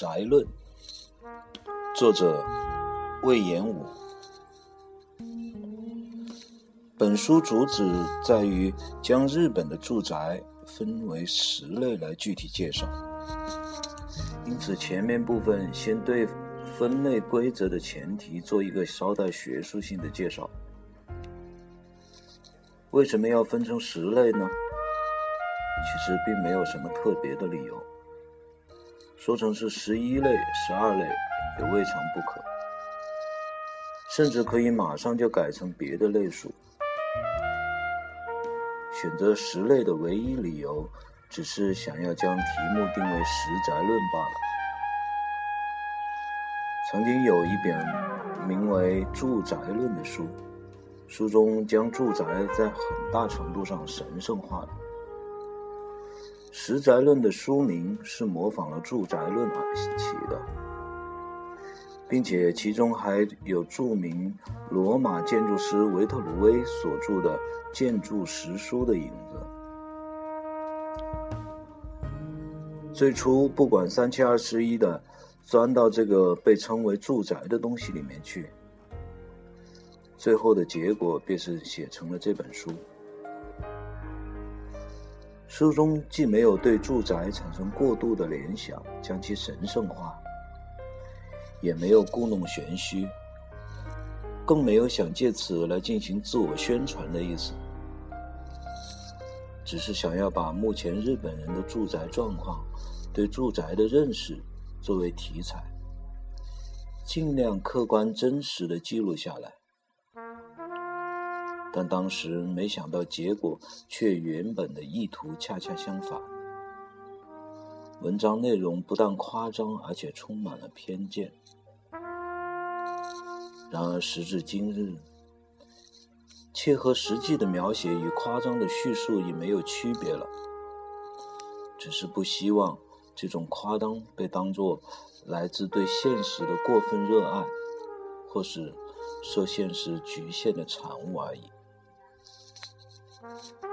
宅论》，作者魏延武。本书主旨在于将日本的住宅分为十类来具体介绍，因此前面部分先对分类规则的前提做一个稍带学术性的介绍。为什么要分成十类呢？其实并没有什么特别的理由，说成是十一类、十二类也未尝不可，甚至可以马上就改成别的类数。选择十类的唯一理由，只是想要将题目定为“十宅论”罢了。曾经有一本名为《住宅论》的书。书中将住宅在很大程度上神圣化了，《十宅论》的书名是模仿了《住宅论》而起的，并且其中还有著名罗马建筑师维特鲁威所著的《建筑实书》的影子。最初不管三七二十一的钻到这个被称为住宅的东西里面去。最后的结果便是写成了这本书。书中既没有对住宅产生过度的联想，将其神圣化，也没有故弄玄虚，更没有想借此来进行自我宣传的意思，只是想要把目前日本人的住宅状况、对住宅的认识作为题材，尽量客观真实的记录下来。但当时没想到，结果却原本的意图恰恰相反。文章内容不但夸张，而且充满了偏见。然而时至今日，切合实际的描写与夸张的叙述已没有区别了。只是不希望这种夸张被当作来自对现实的过分热爱，或是受现实局限的产物而已。大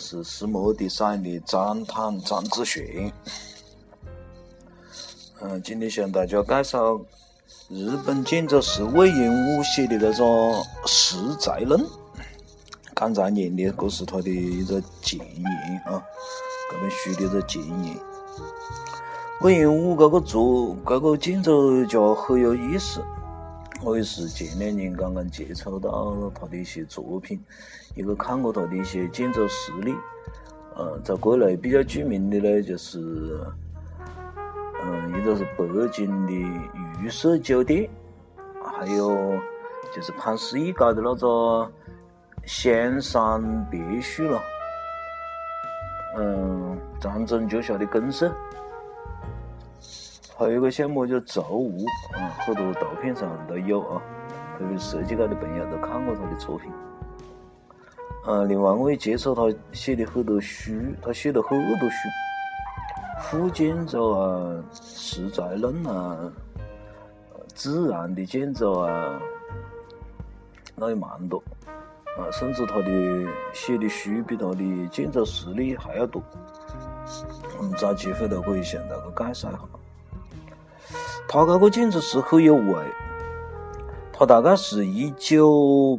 是石磨的山的张坦张子轩，嗯，今天向大家介绍日本建筑师魏延武写的那种《石宅论》。刚才念的，这是他的一个前言啊，这本书的一个前言。魏延武这个作，这个建筑家很有意思。我也是前两年刚刚接触到他的一些作品，一个看过他的一些建筑实例。呃，在国内比较著名的呢，就是，嗯，一个是北京的玉舍酒店，还有就是潘石屹搞的那个香山别墅了，嗯，长征脚下的公社。还有一个项目叫周屋，嗯，很多图片上都有啊，特别设计界的朋友都看过他的作品。啊，另外我也接触他写的很多书，他写的很多书，副建筑啊、实在论啊、自然的建筑啊，那也蛮多。啊，甚至他的写的书比他的建筑实例还要多。我们找机会都可以向大家介绍一下。他这个建筑师很有味，他大概是一九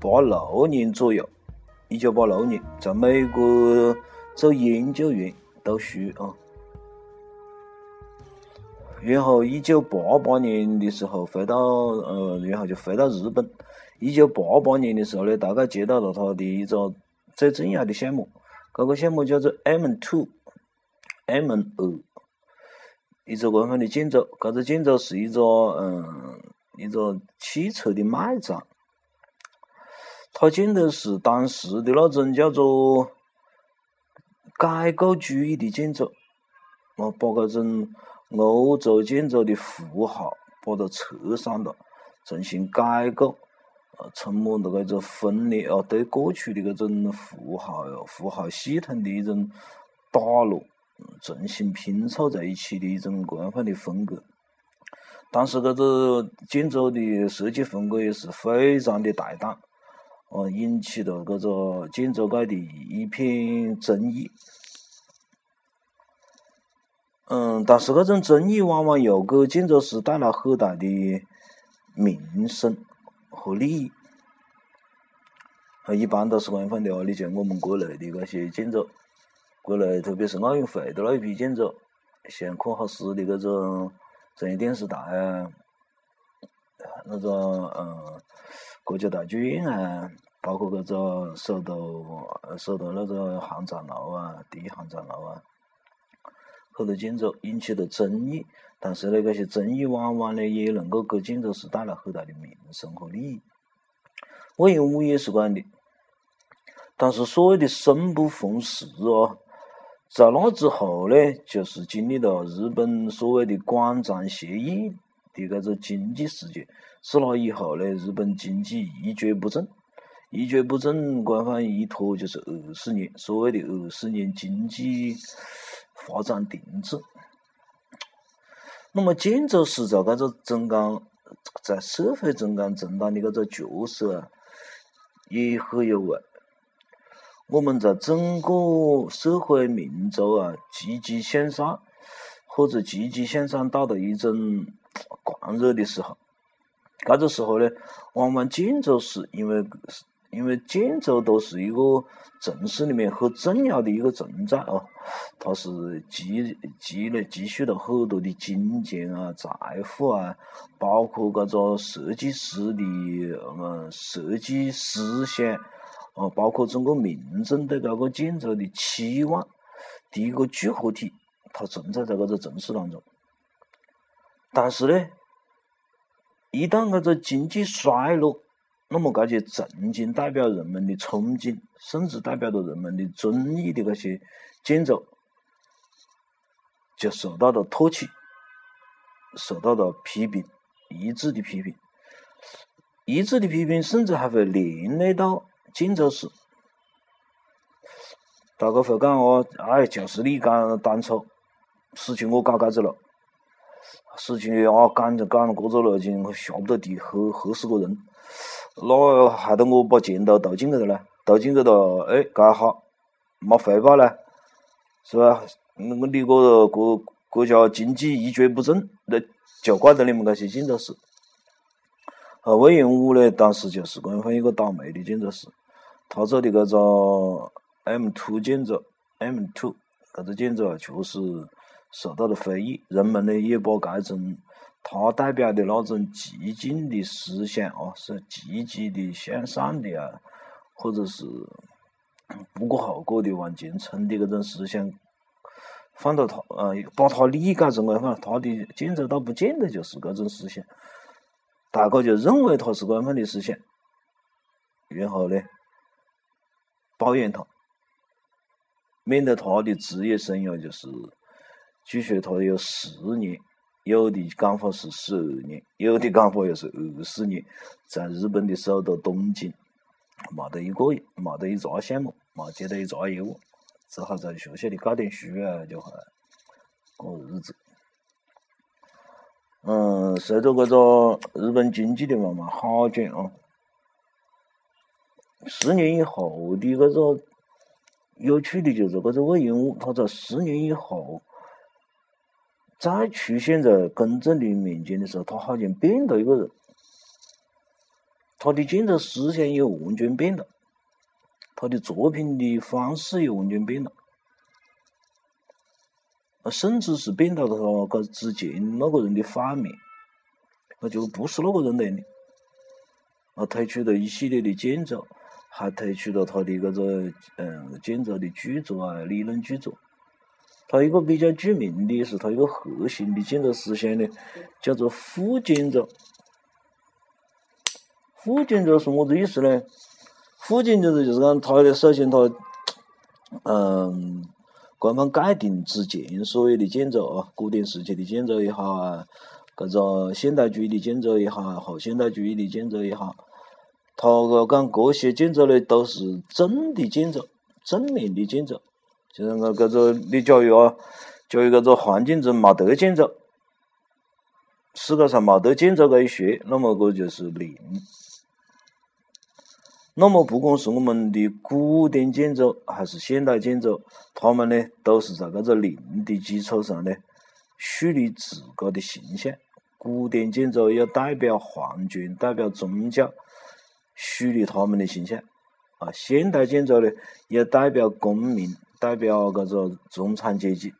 八六年左右，一九八六年在美国做研究员读书啊，然后一九八八年的时候回到呃，然后就回到日本。一九八八年的时候呢，大概接到了他的一个最重要的项目，这个项目叫做 M Two，M 二。一座官方的建筑，这个建筑是一座嗯，一座汽车的卖场。它建的是当时的那种叫做解构主义的建筑，我把这种欧洲建筑的符号把它拆散了，重新改革，呃，充满了搿种分裂啊，对过去的搿种符号哟、符号系统的一种打落，重新拼凑在一起的一种官方的风格。当时搿个建筑的设计风格也是非常的大胆，哦，引起了搿个建筑界的一片争议。嗯，但是搿种争议往往又给建筑师带来很大的名声和利益。一般都是官方的哦，你像我们国内的这些建筑，国内特别是奥运会的那一批建筑，像科哈斯的这种商业电视台啊，那种嗯国家大剧院啊，包括搿个首都首都那个航站楼啊，第一航站楼啊。很多建筑引起了争议，但是呢，搿些争议往往呢也能够给建筑师带来很大的名声和利益。魏延武也是这样的，但是所谓的生不逢时哦，在那之后呢，就是经历了日本所谓的广场协议的搿个经济事件，自那以后呢，日本经济一蹶不振，一蹶不振，官方一拖就是二十年，所谓的二十年经济。发展停滞。那么建筑师在搿个中间，在社会中间承担的搿个角色啊，也很有味。我们在整个社会民族啊积极向上，或者积极向上到一种狂热的时候，搿个时候呢，往往建筑师因为。因为建筑都是一个城市里面很重要的一个存在哦，它是积积累积蓄了很多的金钱啊、财富啊，包括搿个设计师的嗯设计思想，哦，包括整个民众对搿个建筑的期望的一个聚合体，它存在在搿个城市当中。但是呢，一旦搿个经济衰落，那么，这些曾经代表人们的憧憬，甚至代表着人们的尊意的这些建筑，就受到了唾弃，受到了批评，一致的批评，一致的批评，甚至还会连累到建筑师。大家会讲哦，哎，就是你讲当初事情我搞搿子了，事情啊赶就赶了搿个路径，下不得地，吓吓死个人。那害得我把钱都投进去了，投进去了，哎，刚好没回报呢，是吧？那么你个国国家经济一蹶不振，那就怪得你们这些建筑师。啊，魏延武呢，当时就是官方一个倒霉的建筑师，他做的搿个 M two 建筑，M two 搿个建筑，确实受到了非议，人们呢也把搿种。他代表的那种激进的思想啊，是积极的、向上的啊，或者是不顾后果的往前冲的搿种思想，放到他呃，把他理解成为放他的建筑倒不见得就是搿种思想，大家就认为他是官方的思想，然后呢，抱怨他，免得他的职业生涯就是，据说他有十年。有的讲法是十二年，有的讲法又是二十年，在日本的首都东京，没得一个，没得一个项目，没接到一个业务，只好在学校里搞点书啊，就还过日子。嗯，随着这个日本经济的慢慢好转啊，十年以后的搿个有趣的就是搿个魏延武，他在十年以后。再出现在公众的面前的时候，他好像变了一个人，他的建筑思想也完全变了，他的作品的方式也完全变了，啊，甚至是变到了他之前那个人的反面，那就不是那个人了。啊，推出了一系列的建筑，还推出了他的搿个嗯建筑的著作啊，理论著作。他一个比较著名的是他一个核心的建筑思想呢，叫做复建筑。复建筑是么子意思呢？复建筑就是讲，他的首先他，嗯，官方界定之前所有的建筑啊，古典时期的建筑也好啊，搿个现代主义的建筑也好，后现代主义的建筑也好，他个讲搿些建筑呢，都是正的建筑，正面的建筑。就是讲搿个，你假如啊，假如搿个环境中冇得建筑，世界上冇得建筑搿一说，那么搿就是零。那么不管是我们的古典建筑还是现代建筑，他们呢都是在搿个零的基础上呢，树立自己的形象。古典建筑要代表皇权，代表宗教，树立他们的形象。啊，现代建筑呢，也代表公民，代表搿个中产阶级，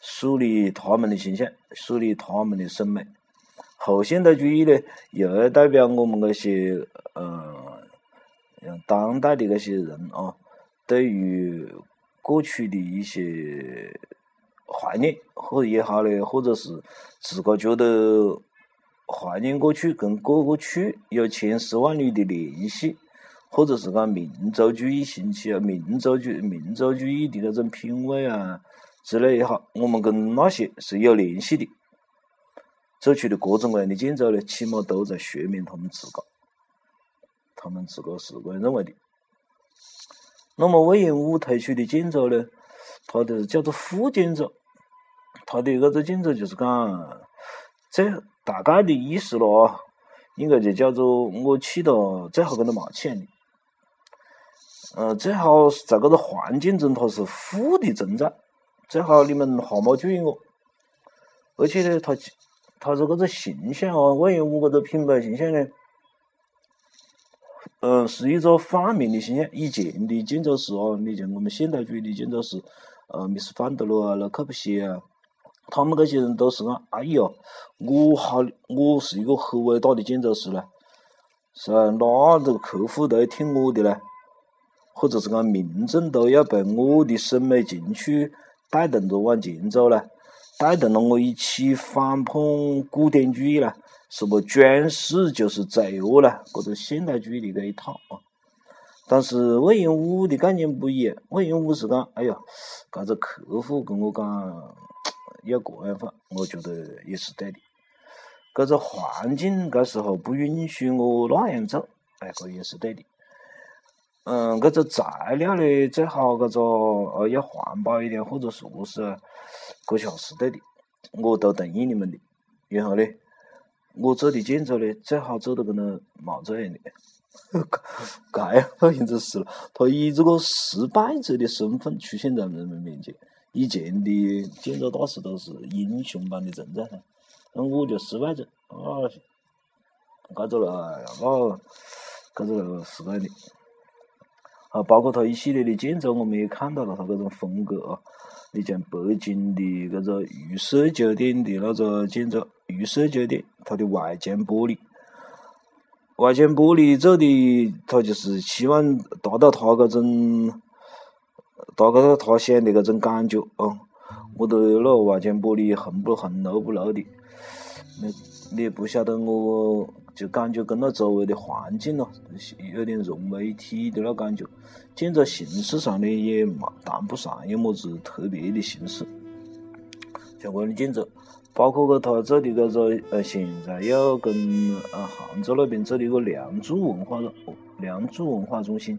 树立他们的形象，树立他们的审美。后现代主义呢，又要代表我们搿些呃。当代的那些人啊，对于过去的一些怀念，或者也好呢，或者是自个觉得怀念过去，跟过过去有千丝万缕的联系，或者是讲民族主义兴起啊，民族主民族主义的那种品味啊之类也好，我们跟那些是有联系的，做出的各种各样的建筑呢，起码都在说明他们自个。他们自个是这样认为的。那么魏延武推出的建筑呢，它的叫做复建筑，它的那个建筑就是讲，这大概的意思咯啊，应该就叫做我去了最好跟他冒起样的，嗯，最好是在搿个环境中它是负的存在，最好你们哈冇注意我，而且呢，它它这个个形象啊，魏延武搿个品牌形象呢。嗯，是一个反面的形象。以前的建筑师啊，你像我们现代主义的建筑师，呃，米斯范德罗啊、那柯布西啊，他们这些人都是讲，哎呀，我好，我是一个很伟大的建筑师嘞，是啊，那这个客户都要听我的嘞，或者是讲民众都要被我的审美情趣带动着往前走嘞，带动了我一起反叛古典主义嘞。什么装饰就是罪恶了，搿个现代主义的这一套啊。但是魏延武的概念不一样，魏延武是讲，哎呀，搿个客户跟我讲要这样法，我觉得也是对的。搿个环境搿时候不允许我那样做，哎，搿也是对的。嗯，搿个材料呢，最好搿个呃要环保一点，或者说是，搿些是对的，我都同意你们的。然后呢？我做的建筑呢，最好做得跟他冇这样的，搿好像就是了。他以这个失败者的身份出现在人们面前。以前的建筑大师都是英雄般的存在，那我就失败者。啊，搿个了，那搿个是这样的。啊，包括他一系列的建筑，我们也看到了他搿种风格啊。你像北京的搿个玉色酒店的那个建筑。绿色酒店，它的外墙玻璃，外墙玻璃做的，它就是希望达到它搿种，达到他想的搿种感觉啊。我对那外墙玻璃红不红、绿不绿的，你你也不晓得，我就感觉跟那周围的环境咯，有点融为一体的那感觉。建筑形式上呢，也嘛谈不上有么子特别的形式，像这样的建筑。包括个他做的搿个呃，现在要跟呃杭州那边做的一个梁祝文化梁祝文化中心，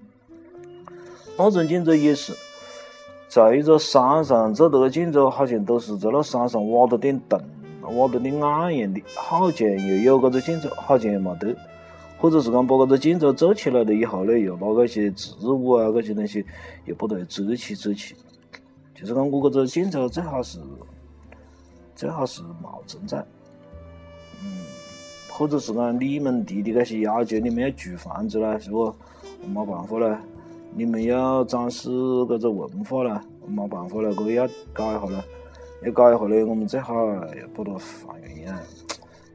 那种建筑也是在一个山上做的建筑，好像都是在那山上挖的点洞，挖的点暗样的，好像又有搿个建筑，好像又冇得，或者是讲把搿个建筑做起来了以后呢，又拿搿些植物啊搿些东西又把它遮起遮起，就是讲我搿个建筑最好是。最好是冇存在，嗯，或者是讲你们提的那些要求，你们要住房子啦，是不？冇办法啦，你们要展示搿个文化啦，冇办法啦，搿个要改一下啦，要改一下呢，我们最好要把它还原啊，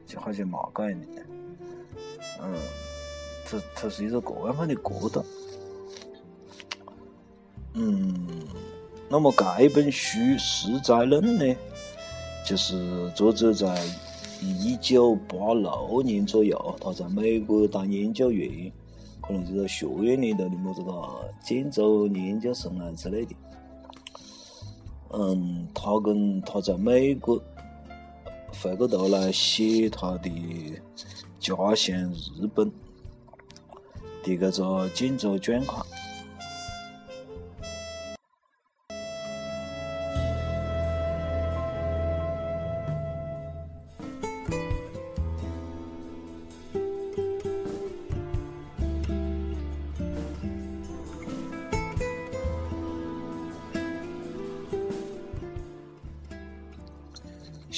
就好像冇改样的，嗯，这这是一个各样的过程，嗯，那么这本书《实在论》呢？就是作者在一九八六年左右，他在美国当研究员，可能就是学院里头的么子个建筑研究生啊之类的。嗯，他跟他在美国回过头来写他的家乡日本，递个个锦州卷款。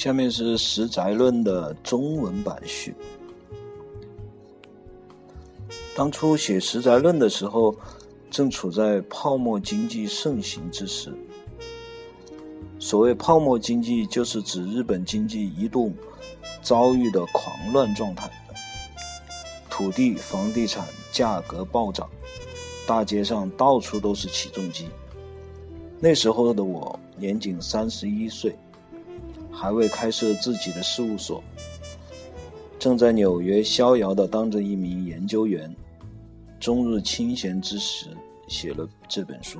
下面是《实宅论》的中文版序。当初写《实宅论》的时候，正处在泡沫经济盛行之时。所谓泡沫经济，就是指日本经济一度遭遇的狂乱状态，土地、房地产价格暴涨，大街上到处都是起重机。那时候的我年仅三十一岁。还未开设自己的事务所，正在纽约逍遥的当着一名研究员，终日清闲之时写了这本书。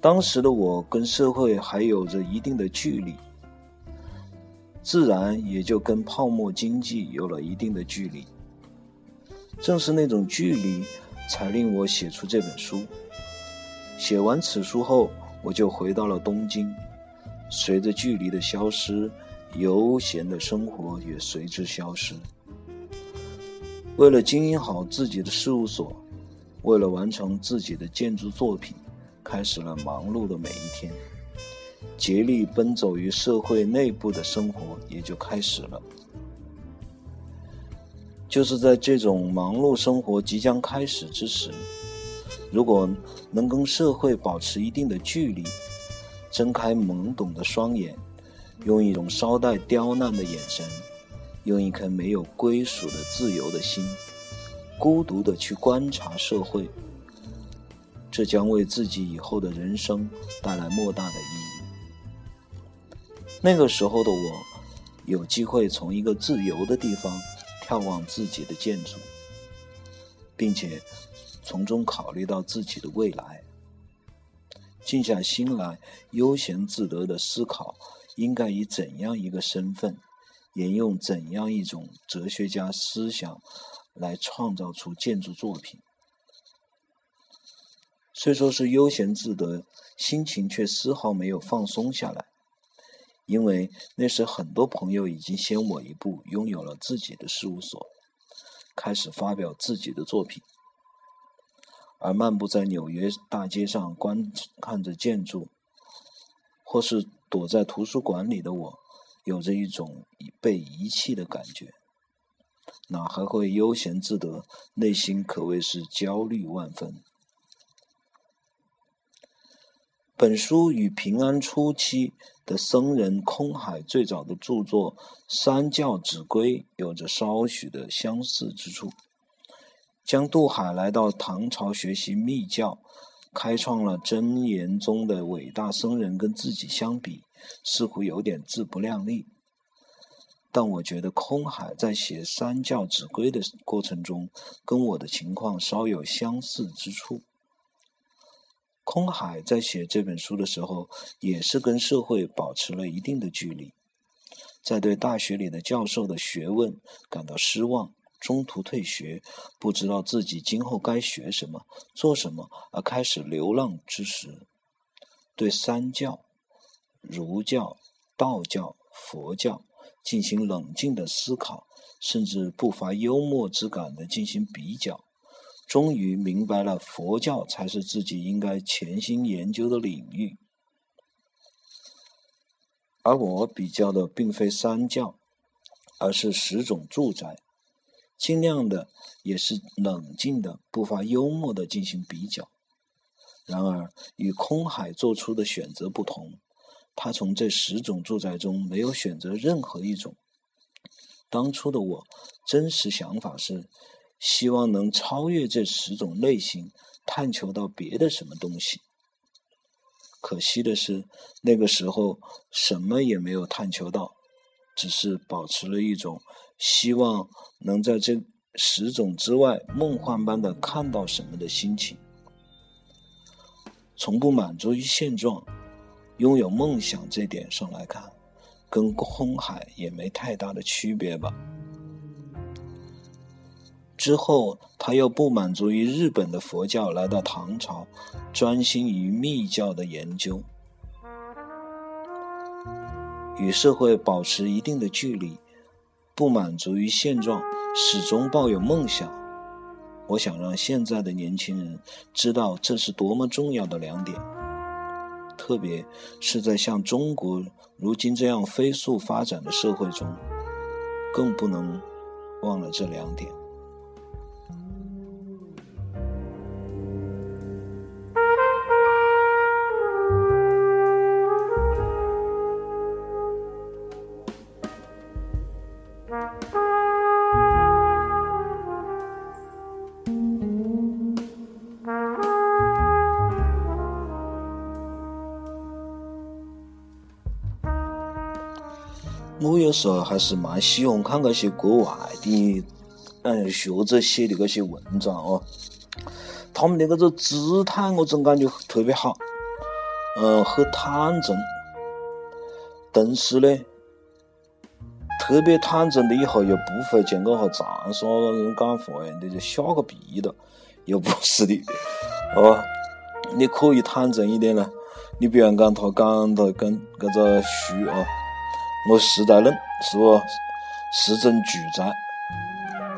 当时的我跟社会还有着一定的距离，自然也就跟泡沫经济有了一定的距离。正是那种距离，才令我写出这本书。写完此书后，我就回到了东京。随着距离的消失，悠闲的生活也随之消失。为了经营好自己的事务所，为了完成自己的建筑作品，开始了忙碌的每一天。竭力奔走于社会内部的生活也就开始了。就是在这种忙碌生活即将开始之时，如果能跟社会保持一定的距离。睁开懵懂的双眼，用一种稍带刁难的眼神，用一颗没有归属的自由的心，孤独的去观察社会，这将为自己以后的人生带来莫大的意义。那个时候的我，有机会从一个自由的地方眺望自己的建筑，并且从中考虑到自己的未来。静下心来，悠闲自得的思考，应该以怎样一个身份，沿用怎样一种哲学家思想，来创造出建筑作品。虽说是悠闲自得，心情却丝毫没有放松下来，因为那时很多朋友已经先我一步，拥有了自己的事务所，开始发表自己的作品。而漫步在纽约大街上观看着建筑，或是躲在图书馆里的我，有着一种被遗弃的感觉，哪还会悠闲自得？内心可谓是焦虑万分。本书与平安初期的僧人空海最早的著作《三教指归》有着稍许的相似之处。将渡海来到唐朝学习密教，开创了真言宗的伟大僧人，跟自己相比，似乎有点自不量力。但我觉得空海在写三教指归的过程中，跟我的情况稍有相似之处。空海在写这本书的时候，也是跟社会保持了一定的距离，在对大学里的教授的学问感到失望。中途退学，不知道自己今后该学什么、做什么，而开始流浪之时，对三教——儒教、道教、佛教进行冷静的思考，甚至不乏幽默之感的进行比较，终于明白了佛教才是自己应该潜心研究的领域。而我比较的并非三教，而是十种住宅。尽量的也是冷静的，不乏幽默的进行比较。然而，与空海做出的选择不同，他从这十种住宅中没有选择任何一种。当初的我，真实想法是希望能超越这十种类型，探求到别的什么东西。可惜的是，那个时候什么也没有探求到。只是保持了一种希望能在这十种之外梦幻般的看到什么的心情，从不满足于现状，拥有梦想这点上来看，跟空海也没太大的区别吧。之后，他又不满足于日本的佛教，来到唐朝，专心于密教的研究，与社会保持一定的距离，不满足于现状，始终抱有梦想。我想让现在的年轻人知道，这是多么重要的两点，特别是在像中国如今这样飞速发展的社会中，更不能忘了这两点。时候还是蛮喜欢看那些国外的嗯学者写的那些文章哦，他们的那个姿态我总感觉特别好，嗯，很坦诚，但是呢，特别坦诚的以后又不会像个哈长沙人讲话一样的就下个逼的，又不是的，哦，你可以坦诚一点呢，你比如讲他讲的跟这个书啊。我实在冷，是不？是阵巨灾，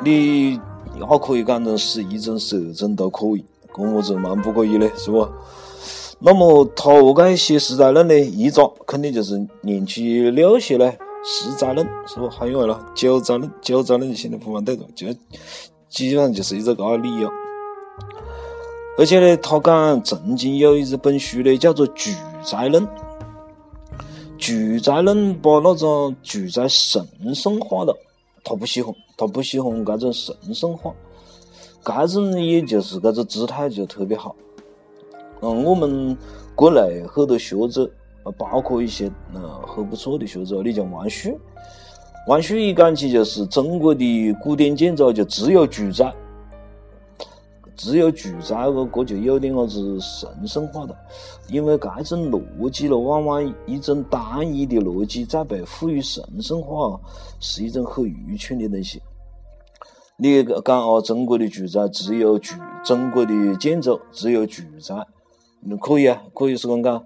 你也可以讲成是一阵蛇阵都可以，搿么子蛮不可以的，是不？那么他何解写实在冷呢？一早肯定就是年纪六些呢，实在冷，是不？还因为了久在冷，久在冷现在不蛮对着，就基本上就是一个个理由。而且呢，他讲曾经有一本书呢，叫做《巨灾论》。住宅论把那种住宅神圣化了，他不喜欢，他不喜欢这种神圣化，这种也就是这个姿态就特别好。嗯，我们国内很多学者，包括一些嗯很不错的学者，你像王旭，王旭一讲起就是中国的古典建筑就只有住宅。只有住宅个，个就有点么子神圣化的，因为这种逻辑了，往往一种单一的逻辑再被赋予神圣化，是一种很愚蠢的东西。你讲哦，中国的住宅只有住，中国的建筑只有巨灾，可以啊，可以是这讲，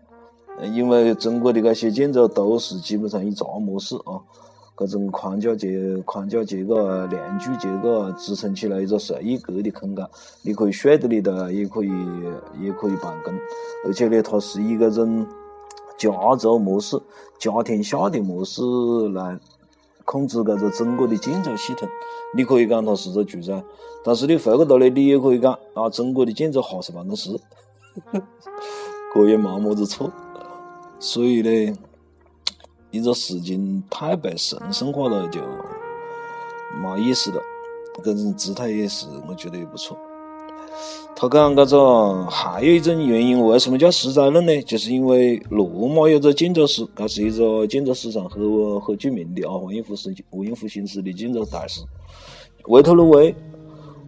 因为中国的那些建筑都是基本上一杂模式啊。各种框架结框架结构啊，梁柱结构啊，支撑起来一个十一格的空间，你可以睡在里头，也可以也可以办公，而且呢，它是以这种家族模式、家天下的模式来控制这个中国的建筑系统。你可以讲它是个住宅，但是你回过头来，你也可以讲啊，中国的建筑哈是办公室，这也没么子错。所以呢。一个事情太被神圣化了，就没意思了。这种姿态也是，我觉得也不错。他讲这个还有一种原因，为什么叫实在论呢？就是因为罗马有个建筑师，他是一个建筑史上很很著名的啊，文艺复兴文艺复兴时的建筑大师维特鲁威。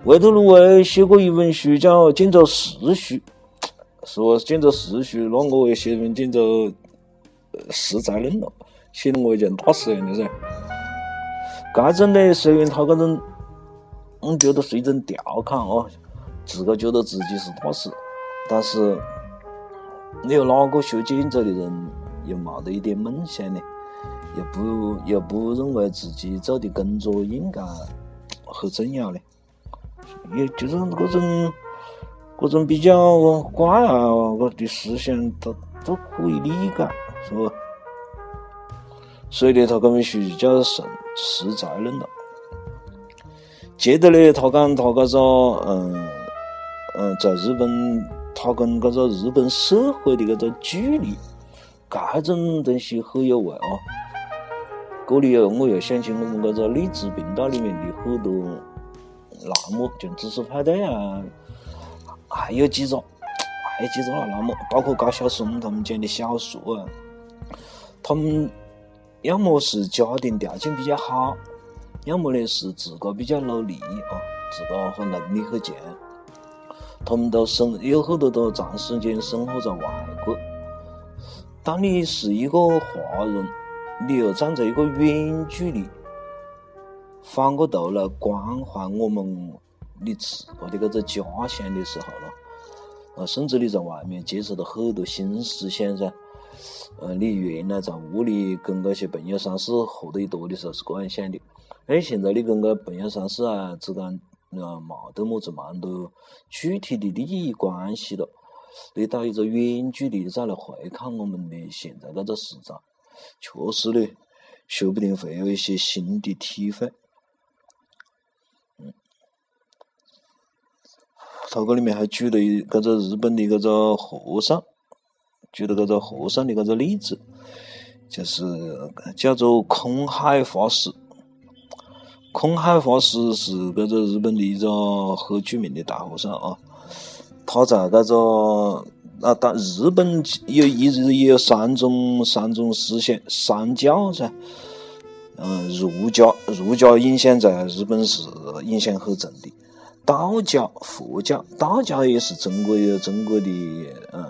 维特鲁威写过一本书叫《建筑史书》，说？建筑史书，那我也写一本建筑实在论了。写得我一件大事样的噻，这种呢，虽然他这种，我觉得是一种调侃哦，自个觉得自己是大师，但是你有哪个学建筑的人又没得一点梦想呢？又不又不认为自己做的工作应该很重要呢？也就是各种各种比较怪啊，我的思想都都可以理解，是不？所以呢，他这本书就叫《神实在论》了。接着呢，他讲他这个嗯嗯，在日本，他跟这个日本社会的这个距离，这种东西很有味啊。这里又我又想起我们这个励志频道里面的很多栏目，像知识派对啊，还有几种，还有几个栏目，包括高晓松他们讲的小说啊，他们。要么是家庭条件比较好，要么呢是自个比较努力啊，自个和能力很强。他们都生有很多都长时间生活在外国。当你是一个华人，你又站在一个远距离，反过头来关怀我们你自个的这个家乡的时候了，啊，甚至你在外面接触到很多新思想噻，呃，你原来在屋里跟那些朋友三四合到一坨的时候是这样想的，哎，现在你跟个朋友三四啊之间啊冇得么子蛮多具体的利益关系了。你到一个远距离再来回看我们的现在这个市场，确实呢，说不定会有一些新的体会。嗯，他这里面还举了一个日本的这个和尚，举了这个和尚的这个例子，就是叫做空海法师。空海法师是这个日本的一个很著名的大和尚啊。他在这个啊，但日本有一日也有三种三种思想三教噻，嗯，儒家儒家影响在日本是影响很重的，道教、佛教，道教也是中国有中国的嗯，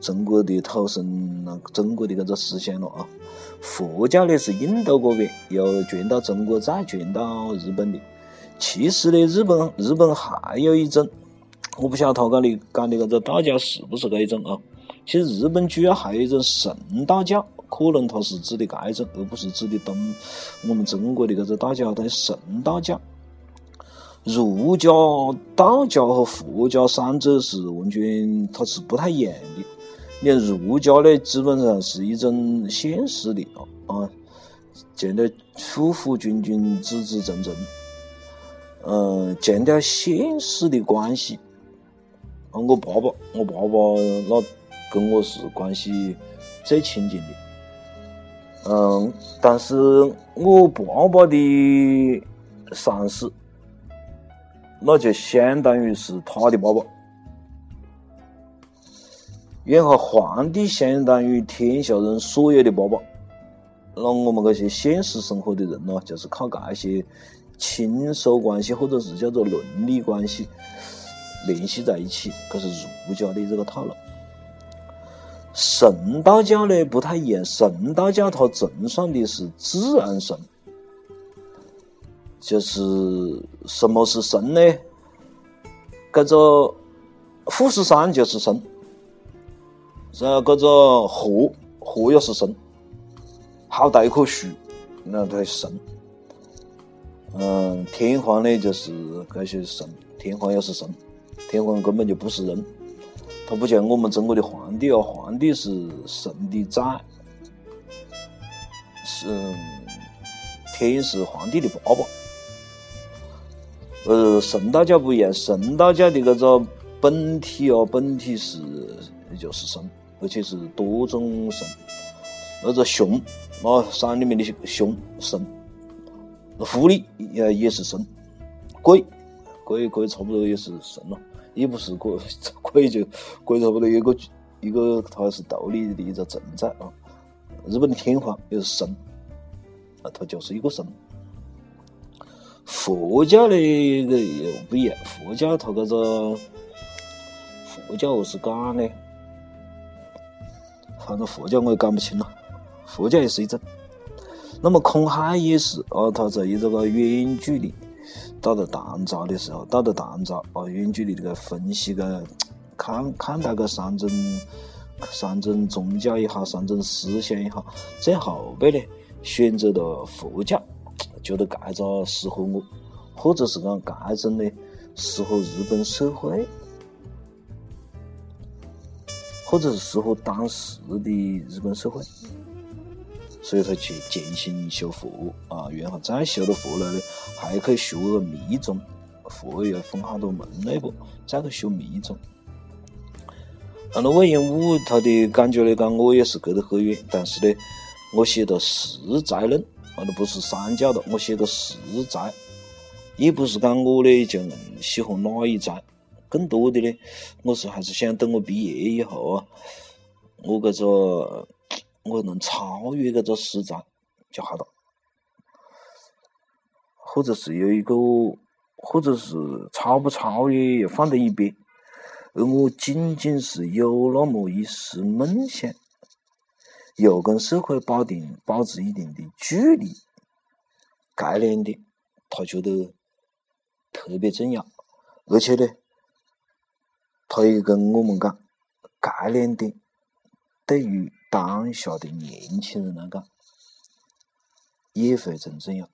中国的土生那中国的这个思想了啊，佛教呢是印度这边又传到中国再传到日本的，其实呢，日本日本还有一种。我不晓得他讲的讲的搿个道教是不是搿一种啊？其实日本主要还有一种神道教，可能它是指的搿一种，而不是指的东我们中国的搿个道教。它神道教、儒家、道教和佛教三者是完全它是不太一样的。你看儒家呢，基本上是一种现实的啊啊，强调夫夫君君，子子正正，嗯，强调现实的关系。啊我爸爸，我爸爸那跟我是关系最亲近的。嗯，但是我爸爸的上司，那就相当于是他的爸爸。然后皇帝相当于天下人所有的爸爸。那我们这些现实生活的人呢，就是靠这些亲属关系，或者是叫做伦理关系。联系在一起，这是儒家的这个套路。神道教呢不太一样，神道教它崇尚的是自然神，就是什么是神呢？这个富士山就是神，然后这个河河也是神，好大一棵树，那它是神。嗯，天皇呢就是这些神，天皇也是神。天皇根本就不是人，他不像我们中国的皇帝哦，皇帝是神的崽，是天是皇帝的爸爸。呃，神道教不一样，神道教的这个本体哦，本体是就是神，而且是多种神。那个熊啊，山里面的熊神，狐狸也也是神，鬼鬼鬼差不多也是神了。也不是鬼，鬼就鬼差不多一个一个，他是道理的一个存在啊。日本的天皇也是神啊，他就是一个神。佛教呢又不一样，佛教它这个佛教何是讲呢？反正佛教我也讲不清了，佛教也是一种。那么空海也是啊，他在以这个远距离。到了唐朝的时候，到了唐朝啊，远距离这个分析个看看待个三种三种宗教也好，三种思想也好，最后背呢选择了佛教，觉得这个适合我，或者是讲这种呢适合日本社会，或者是适合当时的日本社会。所以他去潜心修佛啊，然后再修了佛了呢，还可以学个密宗，佛又分好多门类不？再去修密宗。按照魏延武他的感觉来讲，我也是隔得很远，但是呢，我写的实在论，啊，都不是三教的，我写的实在，也不是讲我呢就喜欢哪一在，更多的呢，我是还是想等我毕业以后啊，我这个。我能超越这个实在就好了，或者是有一个，或者是超不超越又放在一边，而我仅仅是有那么一丝梦想，有跟社会保定保持一定的距离，概念的，他觉得特别重要，而且呢，他也跟我们讲，这两点对于当下的年轻人来讲也非常重要。